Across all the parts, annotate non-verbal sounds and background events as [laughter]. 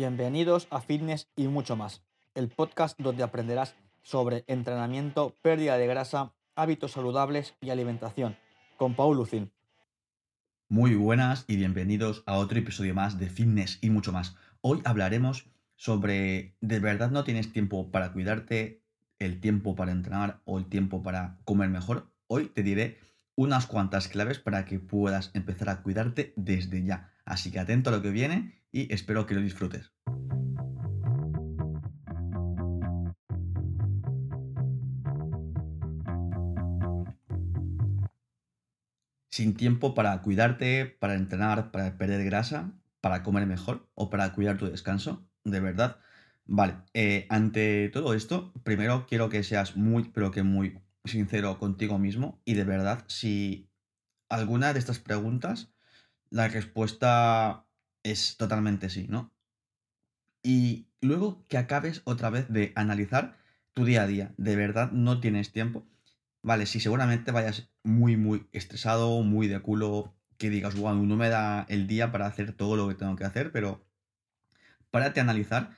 Bienvenidos a Fitness y mucho más, el podcast donde aprenderás sobre entrenamiento, pérdida de grasa, hábitos saludables y alimentación, con Paul Lucin. Muy buenas y bienvenidos a otro episodio más de Fitness y mucho más. Hoy hablaremos sobre ¿de verdad no tienes tiempo para cuidarte, el tiempo para entrenar o el tiempo para comer mejor? Hoy te diré unas cuantas claves para que puedas empezar a cuidarte desde ya. Así que atento a lo que viene y espero que lo disfrutes. Sin tiempo para cuidarte, para entrenar, para perder grasa, para comer mejor o para cuidar tu descanso, de verdad. Vale, eh, ante todo esto, primero quiero que seas muy, pero que muy sincero contigo mismo y de verdad, si alguna de estas preguntas, la respuesta es totalmente sí, ¿no? Y luego que acabes otra vez de analizar tu día a día, de verdad no tienes tiempo. Vale, si seguramente vayas muy, muy estresado, muy de culo, que digas, wow, no me da el día para hacer todo lo que tengo que hacer, pero párate a analizar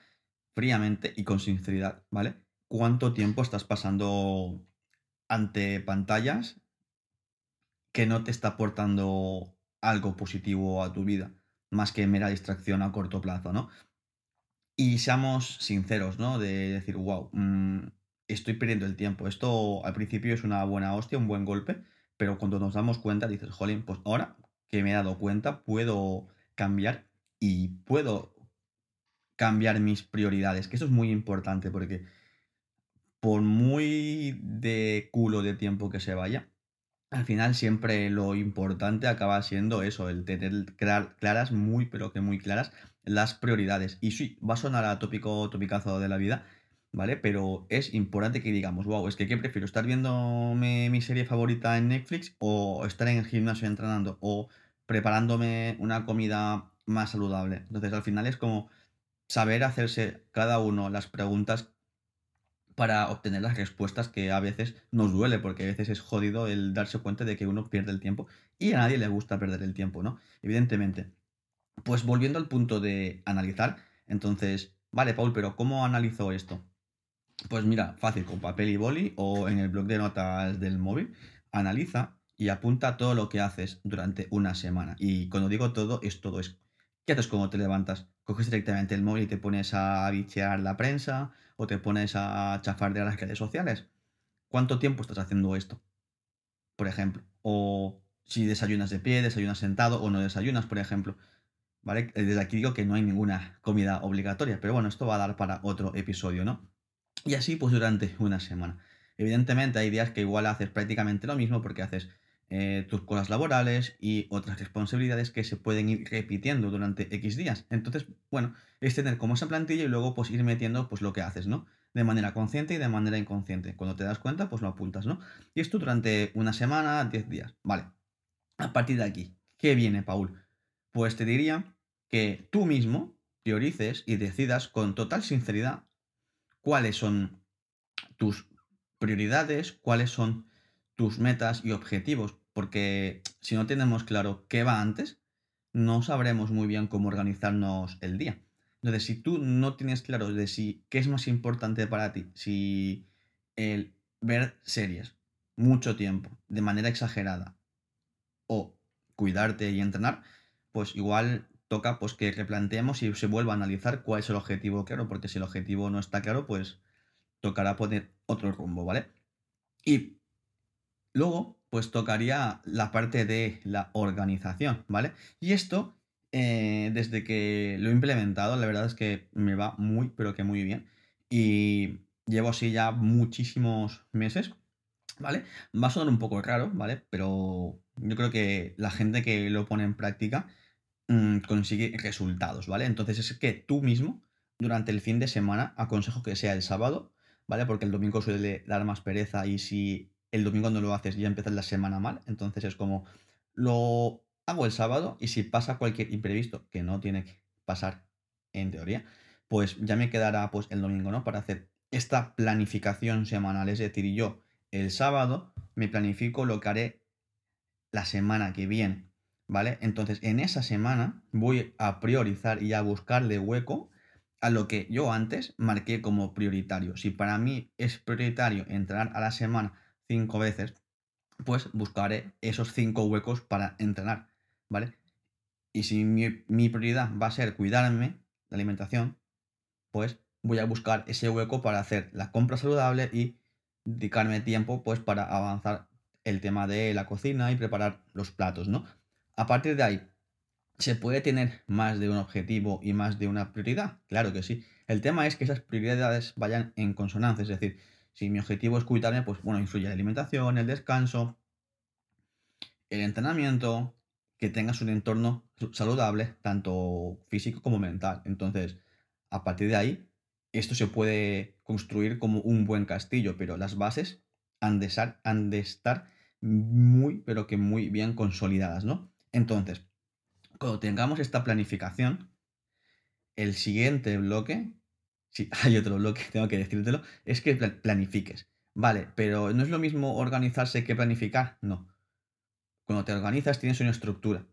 fríamente y con sinceridad, ¿vale? ¿Cuánto tiempo estás pasando ante pantallas que no te está aportando algo positivo a tu vida? Más que mera distracción a corto plazo, ¿no? Y seamos sinceros, ¿no? De decir, wow, mm, estoy perdiendo el tiempo. Esto al principio es una buena hostia, un buen golpe, pero cuando nos damos cuenta dices, jolín, pues ahora que me he dado cuenta, puedo cambiar y puedo cambiar mis prioridades, que eso es muy importante porque por muy de culo de tiempo que se vaya, al final siempre lo importante acaba siendo eso, el tener claras, muy, pero que muy claras, las prioridades. Y sí, va a sonar a tópico, topicazo de la vida, ¿vale? Pero es importante que digamos, wow, es que ¿qué prefiero? ¿Estar viendo mi serie favorita en Netflix o estar en el gimnasio entrenando o preparándome una comida más saludable? Entonces al final es como saber hacerse cada uno las preguntas para obtener las respuestas que a veces nos duele, porque a veces es jodido el darse cuenta de que uno pierde el tiempo y a nadie le gusta perder el tiempo, ¿no? Evidentemente. Pues volviendo al punto de analizar, entonces, vale, Paul, pero ¿cómo analizo esto? Pues mira, fácil, con papel y boli o en el blog de notas del móvil, analiza y apunta todo lo que haces durante una semana. Y cuando digo todo, es todo. Es, ¿Qué haces cuando te levantas? Coges directamente el móvil y te pones a bichear la prensa o te pones a chafar de las redes sociales. ¿Cuánto tiempo estás haciendo esto? Por ejemplo. O si desayunas de pie, desayunas sentado o no desayunas, por ejemplo. ¿Vale? Desde aquí digo que no hay ninguna comida obligatoria, pero bueno, esto va a dar para otro episodio, ¿no? Y así pues durante una semana. Evidentemente hay días que igual haces prácticamente lo mismo porque haces eh, tus cosas laborales y otras responsabilidades que se pueden ir repitiendo durante X días. Entonces, bueno, es tener como esa plantilla y luego pues ir metiendo pues lo que haces, ¿no? De manera consciente y de manera inconsciente. Cuando te das cuenta, pues lo apuntas, ¿no? Y esto durante una semana, 10 días. Vale. A partir de aquí, ¿qué viene, Paul? Pues te diría que tú mismo priorices y decidas con total sinceridad cuáles son tus prioridades, cuáles son tus metas y objetivos porque si no tenemos claro qué va antes, no sabremos muy bien cómo organizarnos el día. Entonces, si tú no tienes claro de si qué es más importante para ti, si el ver series mucho tiempo, de manera exagerada, o cuidarte y entrenar, pues igual toca pues que replanteemos y se vuelva a analizar cuál es el objetivo claro, porque si el objetivo no está claro, pues tocará poner otro rumbo, ¿vale? Y luego, pues tocaría la parte de la organización, ¿vale? Y esto, eh, desde que lo he implementado, la verdad es que me va muy, pero que muy bien. Y llevo así ya muchísimos meses, ¿vale? Va a sonar un poco raro, ¿vale? Pero yo creo que la gente que lo pone en práctica mm, consigue resultados, ¿vale? Entonces es que tú mismo, durante el fin de semana, aconsejo que sea el sábado, ¿vale? Porque el domingo suele dar más pereza y si el domingo no lo haces, ya empiezas la semana mal. Entonces es como, lo hago el sábado y si pasa cualquier imprevisto, que no tiene que pasar en teoría, pues ya me quedará pues el domingo, ¿no? Para hacer esta planificación semanal. Es decir, yo el sábado me planifico lo que haré la semana que viene, ¿vale? Entonces en esa semana voy a priorizar y a buscarle hueco a lo que yo antes marqué como prioritario. Si para mí es prioritario entrenar a la semana cinco veces, pues buscaré esos cinco huecos para entrenar, ¿vale? Y si mi, prioridad va a ser cuidarme la alimentación, pues voy a buscar ese hueco para hacer la compra saludable y dedicarme tiempo pues para avanzar el tema de la cocina y preparar los platos, ¿no? A partir de ahí, ¿se puede tener más de un objetivo y más de una prioridad? Claro que sí. El tema es que esas prioridades vayan en consonancia, es decir, si mi objetivo es cuidarme, pues bueno, influye la alimentación, el descanso, el entrenamiento, que tengas un entorno saludable, tanto físico como mental. Entonces, a partir de ahí, esto se puede construir como un buen castillo, pero las bases han de, han de estar muy, pero que muy bien consolidadas, ¿no? Entonces, cuando tengamos esta planificación, el siguiente bloque, si [laughs] hay otro bloque, [laughs] tengo que decírtelo, es que planifiques. Vale, pero no es lo mismo organizarse que planificar, no. Cuando te organizas tienes una estructura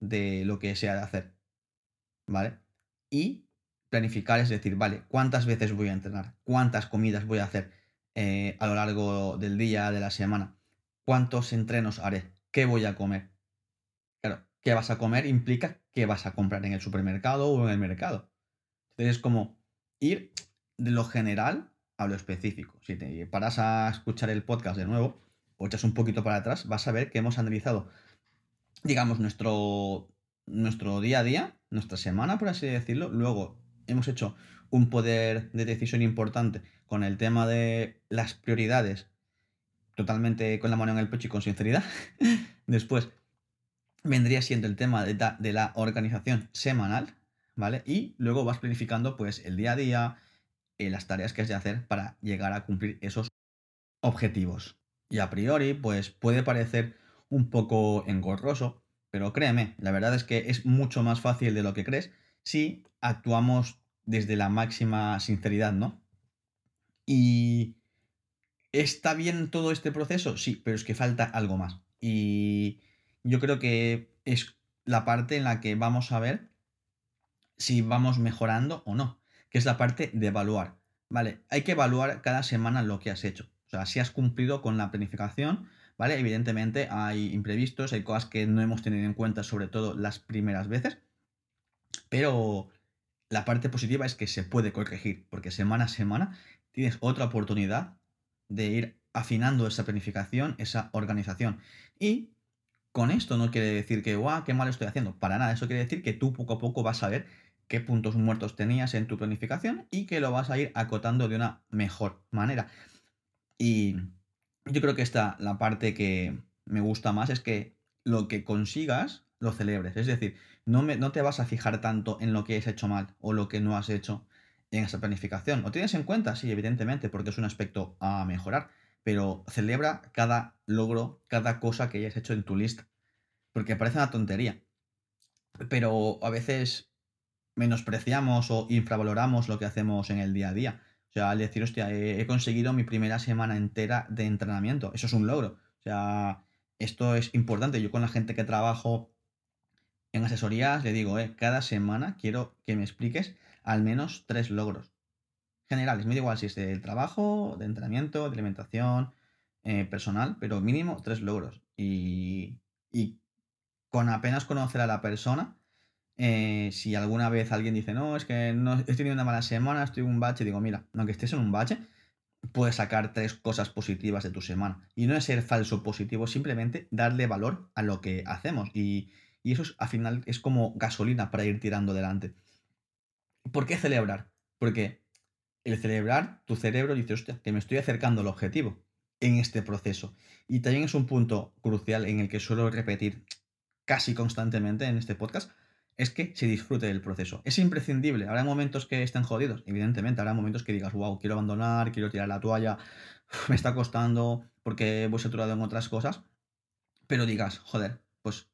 de lo que se ha de hacer. ¿Vale? Y planificar es decir, vale, ¿cuántas veces voy a entrenar? ¿Cuántas comidas voy a hacer eh, a lo largo del día, de la semana? ¿Cuántos entrenos haré? ¿Qué voy a comer? Claro, ¿qué vas a comer? Implica qué vas a comprar en el supermercado o en el mercado. Entonces es como ir de lo general a lo específico. Si te paras a escuchar el podcast de nuevo o echas un poquito para atrás, vas a ver que hemos analizado, digamos, nuestro, nuestro día a día, nuestra semana, por así decirlo, luego hemos hecho un poder de decisión importante con el tema de las prioridades, totalmente con la mano en el pecho y con sinceridad. [laughs] Después vendría siendo el tema de, la organización semanal, ¿vale? Y luego vas planificando pues el día a día, eh, las tareas que has de hacer para llegar a cumplir esos objetivos. Y a priori, pues puede parecer un poco engorroso, pero créeme, la verdad es que es mucho más fácil de lo que crees si actuamos desde la máxima sinceridad, ¿no? Y ¿está bien todo este proceso? Sí, pero es que falta algo más. Y yo creo que es la parte en la que vamos a ver si vamos mejorando o no, que es la parte de evaluar. Vale, hay que evaluar cada semana lo que has hecho. O sea, si has cumplido con la planificación, ¿vale? Evidentemente hay imprevistos, hay cosas que no hemos tenido en cuenta, sobre todo las primeras veces, pero la parte positiva es que se puede corregir, porque semana a semana tienes otra oportunidad de ir afinando esa planificación, esa organización. Y con esto no quiere decir que, guau, qué mal estoy haciendo. Para nada, eso quiere decir que tú poco a poco vas a ver qué puntos muertos tenías en tu planificación y que lo vas a ir acotando de una mejor manera. Y yo creo que esta, la parte que me gusta más es que lo que consigas lo celebres. Es decir, no, me, no te vas a fijar tanto en lo que has hecho mal o lo que no has hecho en esa planificación. ¿Lo tienes en cuenta? Sí, evidentemente, porque es un aspecto a mejorar. Pero celebra cada logro, cada cosa que hayas hecho en tu lista. Porque parece una tontería. Pero a veces menospreciamos o infravaloramos lo que hacemos en el día a día. O sea, al decir, hostia, he, conseguido mi primera semana entera de entrenamiento. Eso es un logro. O sea, esto es importante. Yo con la gente que trabajo en asesorías le digo, eh, cada semana quiero que me expliques al menos tres logros generales. Me da igual si es del trabajo, de entrenamiento, de alimentación, eh, personal, pero mínimo tres logros. Y, y, con apenas conocer a la persona, eh, si alguna vez alguien dice, no, es que no he tenido una mala semana, estoy en un bache, digo, mira, aunque estés en un bache, puedes sacar tres cosas positivas de tu semana. Y no es ser falso positivo, simplemente darle valor a lo que hacemos. Y, eso al final es como gasolina para ir tirando adelante. ¿Por qué celebrar? Porque el celebrar, tu cerebro dice, hostia, que me estoy acercando al objetivo en este proceso. Y también es un punto crucial en el que suelo repetir casi constantemente en este podcast, es que se disfrute del proceso. Es imprescindible. Habrá momentos que estén jodidos, evidentemente. Habrá momentos que digas, wow, quiero abandonar, quiero tirar la toalla, [laughs] me está costando porque voy saturado en otras cosas. Pero digas, joder, pues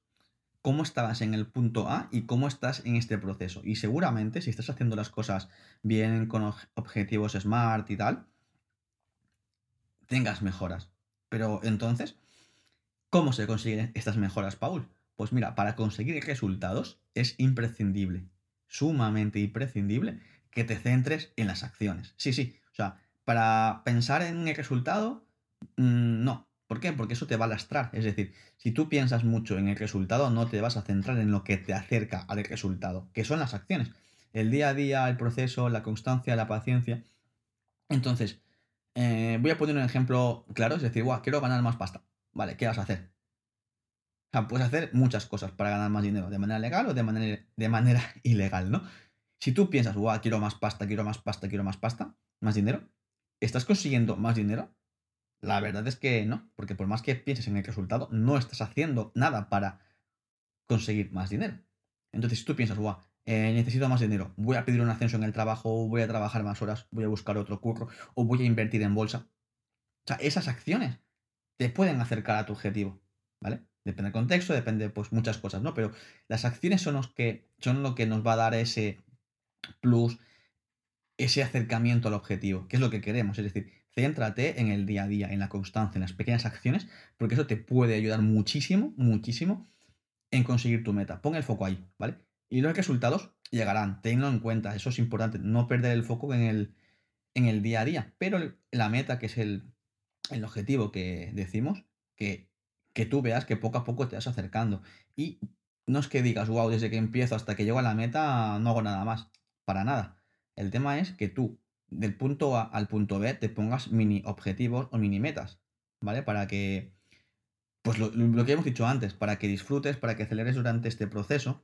cómo estabas en el punto A y cómo estás en este proceso. Y seguramente si estás haciendo las cosas bien con objetivos smart y tal, tengas mejoras. Pero entonces, ¿cómo se consiguen estas mejoras, Paul? Pues mira, para conseguir resultados es imprescindible, sumamente imprescindible, que te centres en las acciones. Sí, sí. O sea, para pensar en el resultado, mm, no. ¿Por qué? Porque eso te va a lastrar. Es decir, si tú piensas mucho en el resultado, no te vas a centrar en lo que te acerca al resultado, que son las acciones. El día a día, el proceso, la constancia, la paciencia. Entonces, eh, voy a poner un ejemplo claro, es decir, guau, quiero ganar más pasta. Vale, ¿qué vas a hacer? O sea, puedes hacer muchas cosas para ganar más dinero, de manera legal o de manera, de manera [laughs] ilegal, ¿no? Si tú piensas, guau, quiero más pasta, quiero más pasta, quiero más pasta, más dinero, ¿estás consiguiendo más dinero? La verdad es que no, porque por más que pienses en el resultado, no estás haciendo nada para conseguir más dinero. Entonces, si tú piensas, guau, eh, necesito más dinero, voy a pedir un ascenso en el trabajo, voy a trabajar más horas, voy a buscar otro curro o voy a invertir en bolsa. O sea, esas acciones te pueden acercar a tu objetivo, ¿vale? Depende del contexto, depende pues muchas cosas, ¿no? Pero las acciones son, los que, son lo que nos va a dar ese plus, ese acercamiento al objetivo, que es lo que queremos. Es decir, céntrate en el día a día, en la constancia, en las pequeñas acciones, porque eso te puede ayudar muchísimo, muchísimo en conseguir tu meta. Pon el foco ahí, ¿vale? Y los resultados llegarán, tenlo en cuenta, eso es importante, no perder el foco en el, en el día a día. Pero la meta, que es el, el objetivo que decimos, que, que tú veas que poco a poco te vas acercando. Y no es que digas, wow, desde que empiezo hasta que llego a la meta no hago nada más. Para nada. El tema es que tú, del punto A al punto B, te pongas mini objetivos o mini metas, ¿vale? Para que, pues lo, lo que hemos dicho antes, para que disfrutes, para que aceleres durante este proceso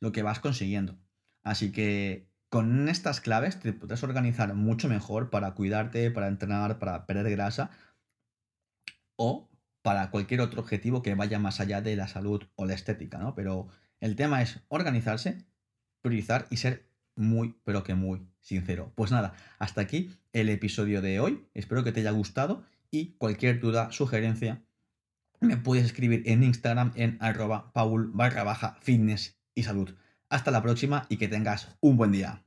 lo que vas consiguiendo. Así que con estas claves te podrás organizar mucho mejor para cuidarte, para entrenar, para perder grasa o para cualquier otro objetivo que vaya más allá de la salud o la estética, ¿no? Pero el tema es organizarse, priorizar y ser muy, pero que muy sincero. Pues nada, hasta aquí el episodio de hoy. Espero que te haya gustado y cualquier duda, sugerencia, me puedes escribir en Instagram en arroba paul barra baja fitness y salud. Hasta la próxima y que tengas un buen día.